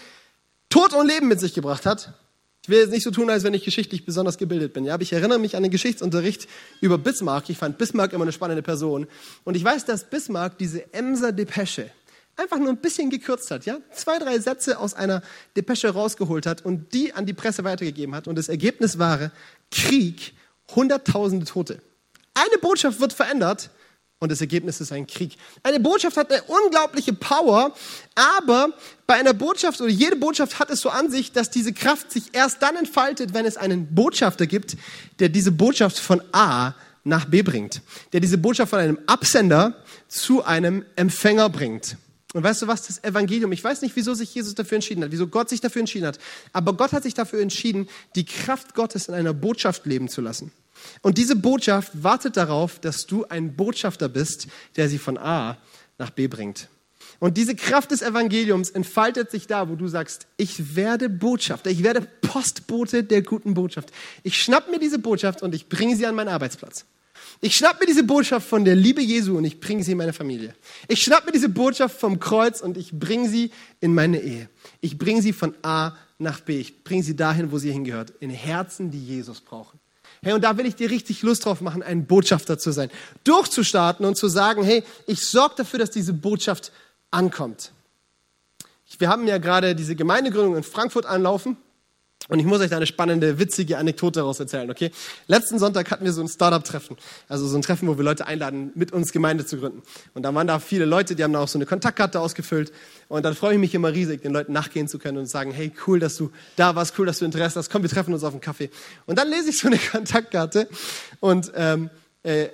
Tod und Leben mit sich gebracht hat? Ich will jetzt nicht so tun, als wenn ich geschichtlich besonders gebildet bin, ja? Aber ich erinnere mich an den Geschichtsunterricht über Bismarck. Ich fand Bismarck immer eine spannende Person. Und ich weiß, dass Bismarck diese Emser Depesche, einfach nur ein bisschen gekürzt hat, ja, zwei, drei Sätze aus einer Depesche rausgeholt hat und die an die Presse weitergegeben hat. Und das Ergebnis war Krieg, hunderttausende Tote. Eine Botschaft wird verändert und das Ergebnis ist ein Krieg. Eine Botschaft hat eine unglaubliche Power, aber bei einer Botschaft oder jede Botschaft hat es so an sich, dass diese Kraft sich erst dann entfaltet, wenn es einen Botschafter gibt, der diese Botschaft von A nach B bringt, der diese Botschaft von einem Absender zu einem Empfänger bringt. Und weißt du was, das Evangelium, ich weiß nicht, wieso sich Jesus dafür entschieden hat, wieso Gott sich dafür entschieden hat, aber Gott hat sich dafür entschieden, die Kraft Gottes in einer Botschaft leben zu lassen. Und diese Botschaft wartet darauf, dass du ein Botschafter bist, der sie von A nach B bringt. Und diese Kraft des Evangeliums entfaltet sich da, wo du sagst, ich werde Botschafter, ich werde Postbote der guten Botschaft. Ich schnapp mir diese Botschaft und ich bringe sie an meinen Arbeitsplatz. Ich schnapp mir diese Botschaft von der Liebe Jesu und ich bringe sie in meine Familie. Ich schnapp mir diese Botschaft vom Kreuz und ich bringe sie in meine Ehe. Ich bringe sie von A nach B. Ich bringe sie dahin, wo sie hingehört. In Herzen, die Jesus brauchen. Hey, und da will ich dir richtig Lust drauf machen, ein Botschafter zu sein. Durchzustarten und zu sagen, hey, ich sorge dafür, dass diese Botschaft ankommt. Wir haben ja gerade diese Gemeindegründung in Frankfurt anlaufen. Und ich muss euch da eine spannende, witzige Anekdote daraus erzählen, okay? Letzten Sonntag hatten wir so ein Startup-Treffen. Also so ein Treffen, wo wir Leute einladen, mit uns Gemeinde zu gründen. Und da waren da viele Leute, die haben da auch so eine Kontaktkarte ausgefüllt. Und dann freue ich mich immer riesig, den Leuten nachgehen zu können und sagen, hey, cool, dass du da warst, cool, dass du Interesse hast. Komm, wir treffen uns auf einen Kaffee. Und dann lese ich so eine Kontaktkarte und, ähm, äh, äh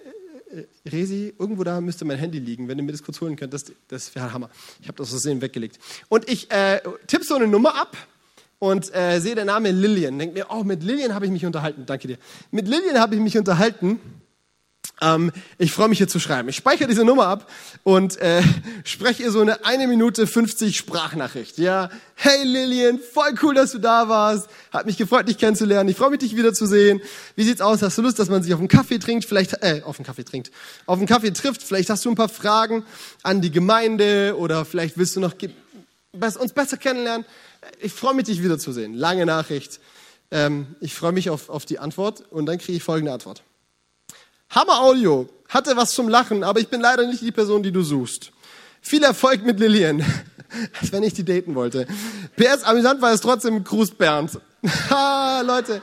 Resi, irgendwo da müsste mein Handy liegen. Wenn du mir das kurz holen könnt, das, das wäre Hammer. Ich habe das aus Versehen weggelegt. Und ich äh, tippe so eine Nummer ab und äh, sehe den Namen Lillian. Denke mir, oh, mit Lillian habe ich mich unterhalten. Danke dir. Mit Lillian habe ich mich unterhalten. Ähm, ich freue mich hier zu schreiben. Ich speichere diese Nummer ab und äh, spreche ihr so eine eine Minute 50 Sprachnachricht. Ja, hey Lillian, voll cool, dass du da warst. Hat mich gefreut, dich kennenzulernen. Ich freue mich, dich wiederzusehen. Wie sieht's aus? Hast du Lust, dass man sich auf einen Kaffee trinkt? Vielleicht, äh, auf einen Kaffee trinkt, auf einen Kaffee trifft. Vielleicht hast du ein paar Fragen an die Gemeinde oder vielleicht willst du noch uns besser kennenlernen ich freue mich, dich wiederzusehen. Lange Nachricht. Ähm, ich freue mich auf, auf die Antwort und dann kriege ich folgende Antwort. Hammer Audio, hatte was zum Lachen, aber ich bin leider nicht die Person, die du suchst. Viel Erfolg mit Lillian. als wenn ich die daten wollte. PS, amüsant war es trotzdem, Gruß Bernd. ha, Leute,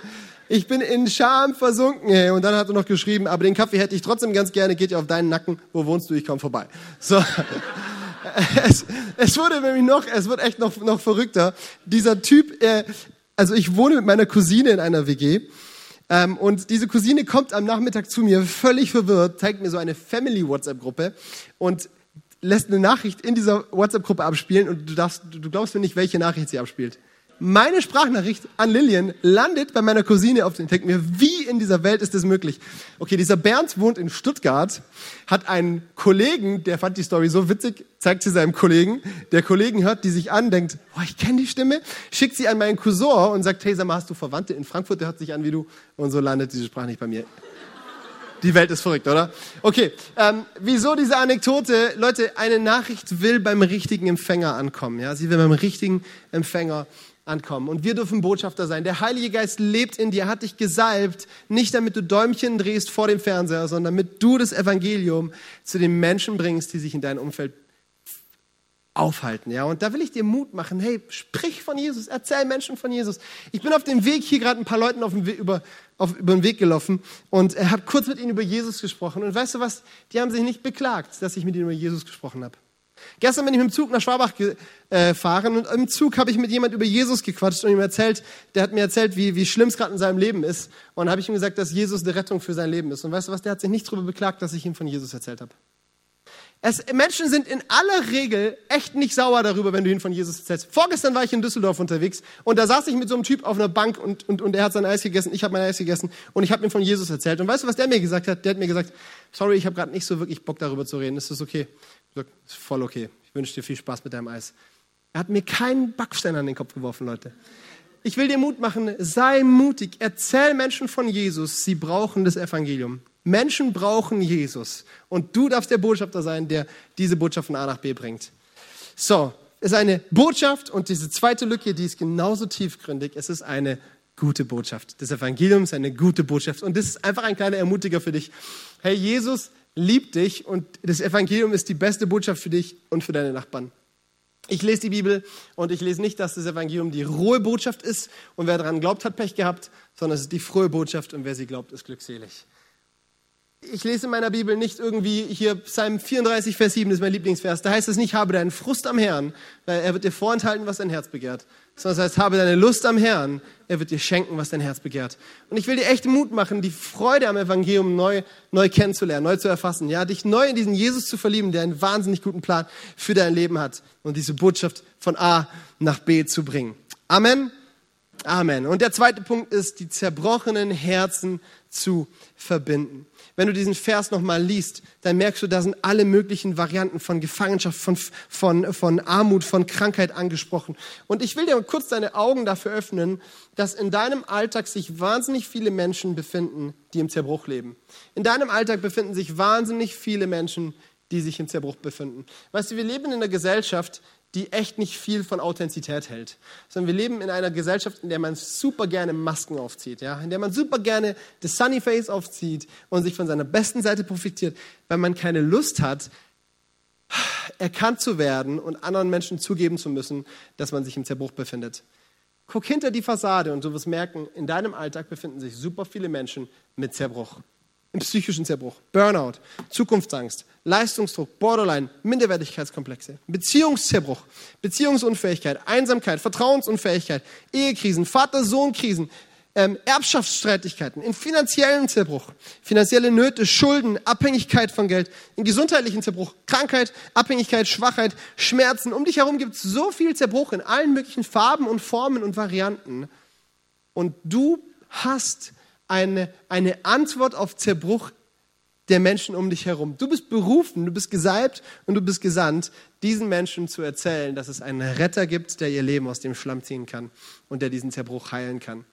ich bin in Scham versunken. Ey. Und dann hat er noch geschrieben, aber den Kaffee hätte ich trotzdem ganz gerne, geht ja auf deinen Nacken, wo wohnst du, ich komme vorbei. So. Es, es wurde nämlich noch, es wird echt noch, noch verrückter. Dieser Typ, äh, also ich wohne mit meiner Cousine in einer WG. Ähm, und diese Cousine kommt am Nachmittag zu mir, völlig verwirrt, zeigt mir so eine Family-WhatsApp-Gruppe und lässt eine Nachricht in dieser WhatsApp-Gruppe abspielen und du, darfst, du glaubst mir nicht, welche Nachricht sie abspielt meine Sprachnachricht an Lillian landet bei meiner Cousine auf den. Ich mir, wie in dieser Welt ist das möglich? Okay, dieser Bernd wohnt in Stuttgart, hat einen Kollegen, der fand die Story so witzig, zeigt sie seinem Kollegen. Der Kollegen hört die sich an, denkt, oh, ich kenne die Stimme, schickt sie an meinen Cousin und sagt, hey, sag mal, hast du Verwandte in Frankfurt? Der hört sich an wie du. Und so landet diese Sprachnachricht bei mir. Die Welt ist verrückt, oder? Okay, ähm, wieso diese Anekdote? Leute, eine Nachricht will beim richtigen Empfänger ankommen. Ja, sie will beim richtigen Empfänger ankommen. Und wir dürfen Botschafter sein. Der Heilige Geist lebt in dir, hat dich gesalbt, nicht damit du Däumchen drehst vor dem Fernseher, sondern damit du das Evangelium zu den Menschen bringst, die sich in deinem Umfeld aufhalten. Ja, und da will ich dir Mut machen. Hey, sprich von Jesus, erzähl Menschen von Jesus. Ich bin auf dem Weg hier gerade ein paar Leuten auf dem Weg, über, auf, über den Weg gelaufen und habe kurz mit ihnen über Jesus gesprochen. Und weißt du was? Die haben sich nicht beklagt, dass ich mit ihnen über Jesus gesprochen habe. Gestern bin ich mit dem Zug nach Schwabach gefahren und im Zug habe ich mit jemand über Jesus gequatscht und ihm erzählt, der hat mir erzählt, wie, wie schlimm es gerade in seinem Leben ist. Und habe ich ihm gesagt, dass Jesus eine Rettung für sein Leben ist. Und weißt du was, der hat sich nicht darüber beklagt, dass ich ihm von Jesus erzählt habe. Es, Menschen sind in aller Regel echt nicht sauer darüber, wenn du ihnen von Jesus erzählst. Vorgestern war ich in Düsseldorf unterwegs und da saß ich mit so einem Typ auf einer Bank und, und, und er hat sein Eis gegessen, ich habe mein Eis gegessen und ich habe ihm von Jesus erzählt. Und weißt du, was der mir gesagt hat? Der hat mir gesagt, sorry, ich habe gerade nicht so wirklich Bock darüber zu reden. Ist das okay? Sag, ist voll okay. Ich wünsche dir viel Spaß mit deinem Eis. Er hat mir keinen Backstein an den Kopf geworfen, Leute. Ich will dir Mut machen, sei mutig, erzähl Menschen von Jesus, sie brauchen das Evangelium. Menschen brauchen Jesus und du darfst der Botschafter sein, der diese Botschaft von A nach B bringt. So, ist eine Botschaft und diese zweite Lücke, die ist genauso tiefgründig. Es ist eine gute Botschaft. Das Evangelium ist eine gute Botschaft und das ist einfach ein kleiner Ermutiger für dich. Hey, Jesus liebt dich und das Evangelium ist die beste Botschaft für dich und für deine Nachbarn. Ich lese die Bibel und ich lese nicht, dass das Evangelium die rohe Botschaft ist und wer daran glaubt, hat Pech gehabt, sondern es ist die frohe Botschaft und wer sie glaubt, ist glückselig ich lese in meiner Bibel nicht irgendwie hier Psalm 34, Vers 7, das ist mein Lieblingsvers. Da heißt es nicht, habe deinen Frust am Herrn, weil er wird dir vorenthalten, was dein Herz begehrt. Sondern es heißt, habe deine Lust am Herrn, er wird dir schenken, was dein Herz begehrt. Und ich will dir echt Mut machen, die Freude am Evangelium neu, neu kennenzulernen, neu zu erfassen. Ja, dich neu in diesen Jesus zu verlieben, der einen wahnsinnig guten Plan für dein Leben hat und diese Botschaft von A nach B zu bringen. Amen. Amen. Und der zweite Punkt ist, die zerbrochenen Herzen zu verbinden wenn du diesen Vers nochmal liest, dann merkst du, da sind alle möglichen Varianten von Gefangenschaft, von, von, von Armut, von Krankheit angesprochen. Und ich will dir kurz deine Augen dafür öffnen, dass in deinem Alltag sich wahnsinnig viele Menschen befinden, die im Zerbruch leben. In deinem Alltag befinden sich wahnsinnig viele Menschen, die sich im Zerbruch befinden. Weißt du, wir leben in einer Gesellschaft, die echt nicht viel von Authentizität hält. Sondern wir leben in einer Gesellschaft, in der man super gerne Masken aufzieht, ja? in der man super gerne das Sunny Face aufzieht und sich von seiner besten Seite profitiert, weil man keine Lust hat, erkannt zu werden und anderen Menschen zugeben zu müssen, dass man sich im Zerbruch befindet. Guck hinter die Fassade und du wirst merken, in deinem Alltag befinden sich super viele Menschen mit Zerbruch im psychischen Zerbruch, Burnout, Zukunftsangst, Leistungsdruck, Borderline, Minderwertigkeitskomplexe, Beziehungszerbruch, Beziehungsunfähigkeit, Einsamkeit, Vertrauensunfähigkeit, Ehekrisen, Vater-Sohn-Krisen, ähm, Erbschaftsstreitigkeiten, in finanziellen Zerbruch, finanzielle Nöte, Schulden, Abhängigkeit von Geld, in gesundheitlichen Zerbruch, Krankheit, Abhängigkeit, Schwachheit, Schmerzen. Um dich herum gibt es so viel Zerbruch in allen möglichen Farben und Formen und Varianten. Und du hast eine, eine Antwort auf Zerbruch der Menschen um dich herum. Du bist berufen, du bist gesalbt und du bist gesandt, diesen Menschen zu erzählen, dass es einen Retter gibt, der ihr Leben aus dem Schlamm ziehen kann und der diesen Zerbruch heilen kann.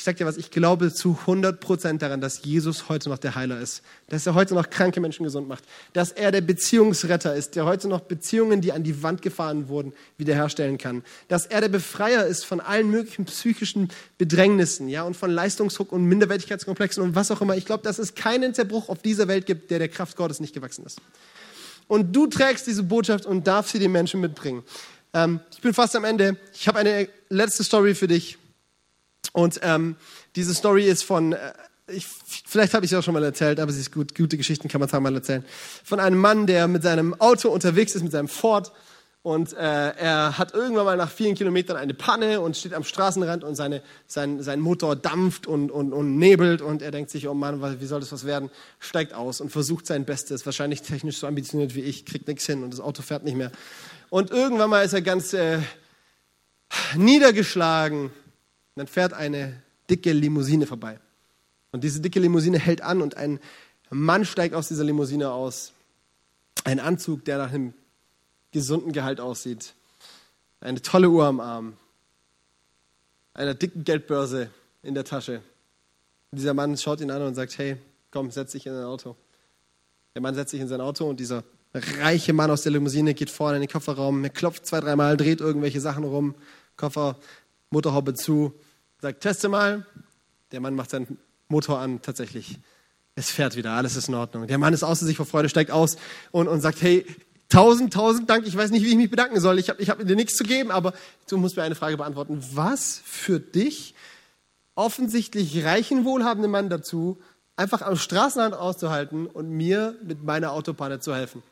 Ich sage dir was, ich glaube zu 100 Prozent daran, dass Jesus heute noch der Heiler ist. Dass er heute noch kranke Menschen gesund macht. Dass er der Beziehungsretter ist, der heute noch Beziehungen, die an die Wand gefahren wurden, wiederherstellen kann. Dass er der Befreier ist von allen möglichen psychischen Bedrängnissen, ja, und von Leistungsdruck und Minderwertigkeitskomplexen und was auch immer. Ich glaube, dass es keinen Zerbruch auf dieser Welt gibt, der der Kraft Gottes nicht gewachsen ist. Und du trägst diese Botschaft und darfst sie den Menschen mitbringen. Ähm, ich bin fast am Ende. Ich habe eine letzte Story für dich. Und ähm, diese Story ist von, äh, ich, vielleicht habe ich sie auch schon mal erzählt, aber sie ist gut. Gute Geschichten kann man zweimal erzählen. Von einem Mann, der mit seinem Auto unterwegs ist, mit seinem Ford. Und äh, er hat irgendwann mal nach vielen Kilometern eine Panne und steht am Straßenrand und seine, sein, sein Motor dampft und, und, und nebelt. Und er denkt sich, oh Mann, wie soll das was werden? Steigt aus und versucht sein Bestes. Wahrscheinlich technisch so ambitioniert wie ich, kriegt nichts hin und das Auto fährt nicht mehr. Und irgendwann mal ist er ganz äh, niedergeschlagen. Dann fährt eine dicke Limousine vorbei. Und diese dicke Limousine hält an und ein Mann steigt aus dieser Limousine aus. Ein Anzug, der nach einem gesunden Gehalt aussieht. Eine tolle Uhr am Arm. Einer dicken Geldbörse in der Tasche. Und dieser Mann schaut ihn an und sagt, hey, komm, setz dich in dein Auto. Der Mann setzt sich in sein Auto und dieser reiche Mann aus der Limousine geht vorne in den Kofferraum, er klopft zwei, dreimal, dreht irgendwelche Sachen rum, Koffer, Motorhaube zu, sagt, teste mal. Der Mann macht seinen Motor an, tatsächlich. Es fährt wieder, alles ist in Ordnung. Der Mann ist außer sich vor Freude, steigt aus und, und sagt, hey, tausend, tausend Dank, ich weiß nicht, wie ich mich bedanken soll. Ich habe ich hab dir nichts zu geben, aber du musst mir eine Frage beantworten. Was für dich offensichtlich reichen wohlhabenden Mann dazu, einfach am Straßenrand auszuhalten und mir mit meiner Autopanne zu helfen?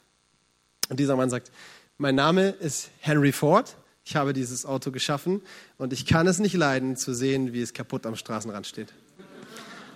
Und dieser Mann sagt, mein Name ist Henry Ford, ich habe dieses Auto geschaffen und ich kann es nicht leiden zu sehen, wie es kaputt am Straßenrand steht.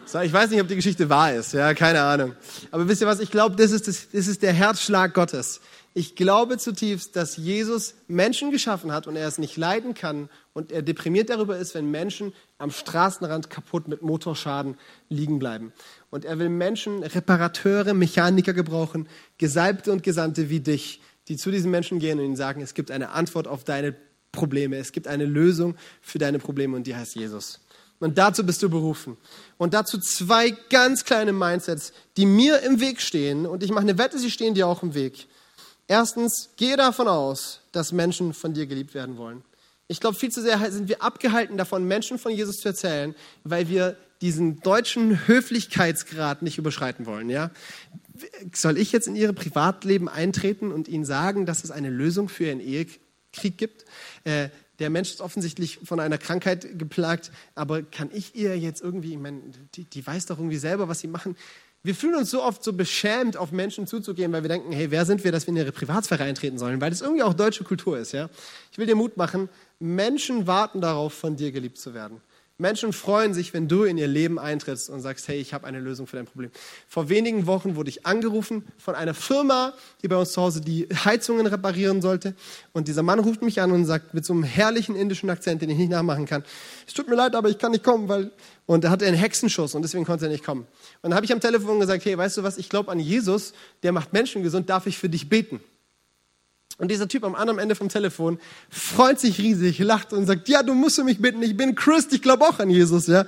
So, ich weiß nicht, ob die Geschichte wahr ist, ja, keine Ahnung. Aber wisst ihr was, ich glaube, das ist, das, das ist der Herzschlag Gottes. Ich glaube zutiefst, dass Jesus Menschen geschaffen hat und er es nicht leiden kann und er deprimiert darüber ist, wenn Menschen am Straßenrand kaputt mit Motorschaden liegen bleiben. Und er will Menschen, Reparateure, Mechaniker gebrauchen, Gesalbte und Gesandte wie dich, die zu diesen Menschen gehen und ihnen sagen, es gibt eine Antwort auf deine Probleme, es gibt eine Lösung für deine Probleme und die heißt Jesus. Und dazu bist du berufen. Und dazu zwei ganz kleine Mindsets, die mir im Weg stehen. Und ich mache eine Wette, sie stehen dir auch im Weg. Erstens, gehe davon aus, dass Menschen von dir geliebt werden wollen. Ich glaube, viel zu sehr sind wir abgehalten davon, Menschen von Jesus zu erzählen, weil wir diesen deutschen Höflichkeitsgrad nicht überschreiten wollen. Ja? Soll ich jetzt in Ihre Privatleben eintreten und Ihnen sagen, dass es eine Lösung für Ihren Ehekrieg gibt? Äh, der Mensch ist offensichtlich von einer Krankheit geplagt, aber kann ich ihr jetzt irgendwie, ich meine, die, die weiß doch irgendwie selber, was sie machen. Wir fühlen uns so oft so beschämt, auf Menschen zuzugehen, weil wir denken, hey, wer sind wir, dass wir in ihre Privatsphäre eintreten sollen? Weil das irgendwie auch deutsche Kultur ist, ja. Ich will dir Mut machen. Menschen warten darauf, von dir geliebt zu werden. Menschen freuen sich, wenn du in ihr Leben eintrittst und sagst, hey, ich habe eine Lösung für dein Problem. Vor wenigen Wochen wurde ich angerufen von einer Firma, die bei uns zu Hause die Heizungen reparieren sollte. Und dieser Mann ruft mich an und sagt mit so einem herrlichen indischen Akzent, den ich nicht nachmachen kann, es tut mir leid, aber ich kann nicht kommen, weil... Und er hatte einen Hexenschuss und deswegen konnte er nicht kommen. Und dann habe ich am Telefon gesagt, hey, weißt du was, ich glaube an Jesus, der macht Menschen gesund, darf ich für dich beten? Und dieser Typ am anderen Ende vom Telefon freut sich riesig, lacht und sagt, ja, du musst für mich bitten, ich bin Christ, ich glaube auch an Jesus. Ja?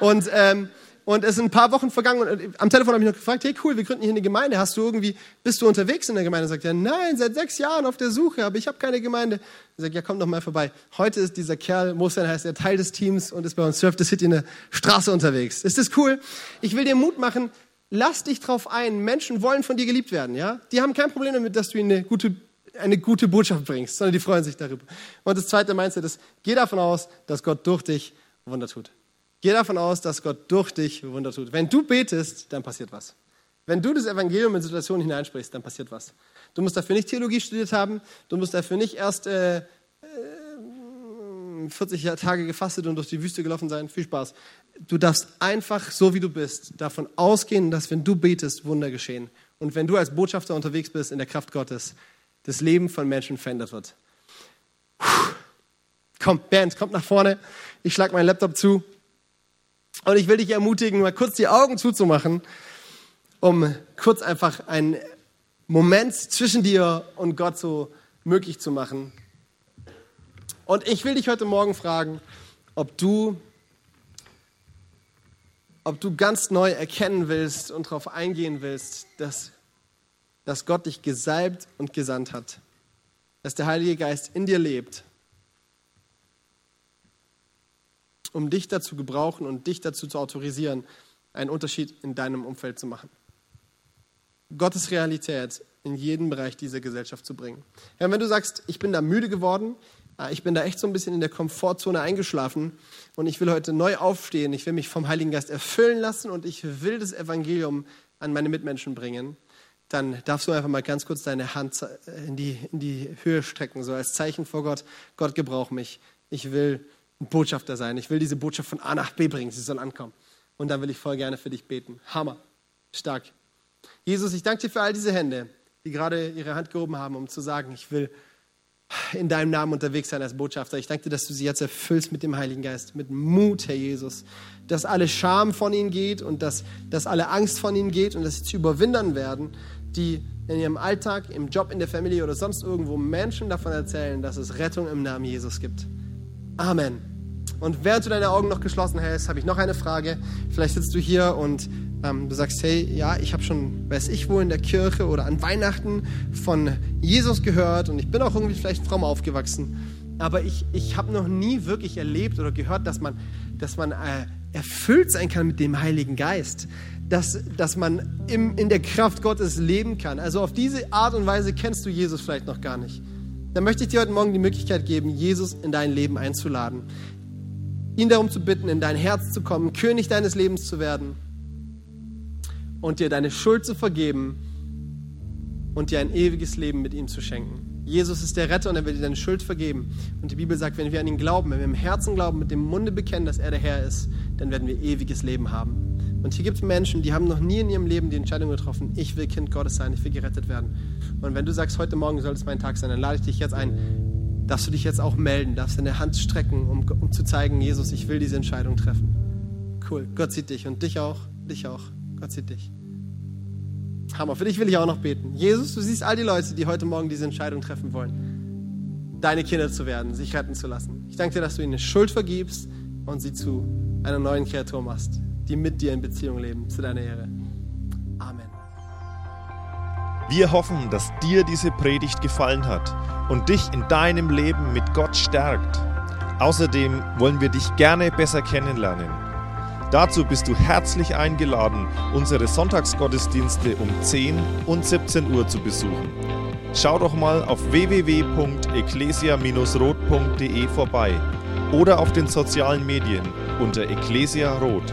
Und, ähm, und es sind ein paar Wochen vergangen und äh, am Telefon habe ich noch gefragt, hey cool, wir gründen hier eine Gemeinde, hast du irgendwie, bist du unterwegs in der Gemeinde? Sagt er, nein, seit sechs Jahren auf der Suche, aber ich habe keine Gemeinde. Er sagt, ja, komm doch mal vorbei. Heute ist dieser Kerl, Mosan heißt er, Teil des Teams und ist bei uns Surf the City in der Straße unterwegs. Ist das cool? Ich will dir Mut machen, lass dich drauf ein. Menschen wollen von dir geliebt werden, ja? Die haben kein Problem damit, dass du ihnen eine gute eine gute Botschaft bringst, sondern die freuen sich darüber. Und das zweite Mindset ist, geh davon aus, dass Gott durch dich Wunder tut. Geh davon aus, dass Gott durch dich Wunder tut. Wenn du betest, dann passiert was. Wenn du das Evangelium in Situationen hineinsprichst, dann passiert was. Du musst dafür nicht Theologie studiert haben, du musst dafür nicht erst äh, 40 äh, Tage gefastet und durch die Wüste gelaufen sein. Viel Spaß. Du darfst einfach, so wie du bist, davon ausgehen, dass wenn du betest, Wunder geschehen. Und wenn du als Botschafter unterwegs bist in der Kraft Gottes, das Leben von Menschen verändert wird. Puh. Kommt, Band, kommt nach vorne. Ich schlage meinen Laptop zu. Und ich will dich ermutigen, mal kurz die Augen zuzumachen, um kurz einfach einen Moment zwischen dir und Gott so möglich zu machen. Und ich will dich heute Morgen fragen, ob du, ob du ganz neu erkennen willst und darauf eingehen willst, dass dass Gott dich gesalbt und gesandt hat, dass der Heilige Geist in dir lebt, um dich dazu gebrauchen und dich dazu zu autorisieren, einen Unterschied in deinem Umfeld zu machen. Gottes Realität in jeden Bereich dieser Gesellschaft zu bringen. Ja, wenn du sagst, ich bin da müde geworden, äh, ich bin da echt so ein bisschen in der Komfortzone eingeschlafen und ich will heute neu aufstehen, ich will mich vom Heiligen Geist erfüllen lassen und ich will das Evangelium an meine Mitmenschen bringen, dann darfst du einfach mal ganz kurz deine Hand in die, in die Höhe strecken, so als Zeichen vor Gott, Gott gebrauch mich, ich will ein Botschafter sein, ich will diese Botschaft von A nach B bringen, sie soll ankommen. Und dann will ich voll gerne für dich beten. Hammer, stark. Jesus, ich danke dir für all diese Hände, die gerade ihre Hand gehoben haben, um zu sagen, ich will in deinem Namen unterwegs sein als Botschafter. Ich danke dir, dass du sie jetzt erfüllst mit dem Heiligen Geist, mit Mut, Herr Jesus, dass alle Scham von ihnen geht und dass, dass alle Angst von ihnen geht und dass sie zu überwindern werden, die in ihrem Alltag, im Job, in der Familie oder sonst irgendwo Menschen davon erzählen, dass es Rettung im Namen Jesus gibt. Amen. Und während du deine Augen noch geschlossen hältst, habe ich noch eine Frage. Vielleicht sitzt du hier und ähm, du sagst, hey, ja, ich habe schon, weiß ich wo, in der Kirche oder an Weihnachten von Jesus gehört und ich bin auch irgendwie vielleicht fromm aufgewachsen. Aber ich, ich habe noch nie wirklich erlebt oder gehört, dass man, dass man äh, erfüllt sein kann mit dem Heiligen Geist. Dass, dass man im, in der Kraft Gottes leben kann. Also auf diese Art und Weise kennst du Jesus vielleicht noch gar nicht. Dann möchte ich dir heute Morgen die Möglichkeit geben, Jesus in dein Leben einzuladen. Ihn darum zu bitten, in dein Herz zu kommen, König deines Lebens zu werden und dir deine Schuld zu vergeben und dir ein ewiges Leben mit ihm zu schenken. Jesus ist der Retter und er will dir deine Schuld vergeben. Und die Bibel sagt, wenn wir an ihn glauben, wenn wir im Herzen glauben, mit dem Munde bekennen, dass er der Herr ist, dann werden wir ewiges Leben haben. Und hier gibt es Menschen, die haben noch nie in ihrem Leben die Entscheidung getroffen, ich will Kind Gottes sein, ich will gerettet werden. Und wenn du sagst, heute Morgen soll es mein Tag sein, dann lade ich dich jetzt ein, darfst du dich jetzt auch melden, darfst deine Hand strecken, um, um zu zeigen, Jesus, ich will diese Entscheidung treffen. Cool, Gott sieht dich und dich auch, dich auch. Gott sieht dich. Hammer. Für dich will ich auch noch beten. Jesus, du siehst all die Leute, die heute Morgen diese Entscheidung treffen wollen, deine Kinder zu werden, sich retten zu lassen. Ich danke dir, dass du ihnen Schuld vergibst und sie zu einer neuen Kreatur machst, die mit dir in Beziehung leben, zu deiner Ehre. Amen. Wir hoffen, dass dir diese Predigt gefallen hat und dich in deinem Leben mit Gott stärkt. Außerdem wollen wir dich gerne besser kennenlernen. Dazu bist du herzlich eingeladen, unsere Sonntagsgottesdienste um 10 und 17 Uhr zu besuchen. Schau doch mal auf www.ecclesia-rot.de vorbei oder auf den sozialen Medien unter Ecclesia Rot.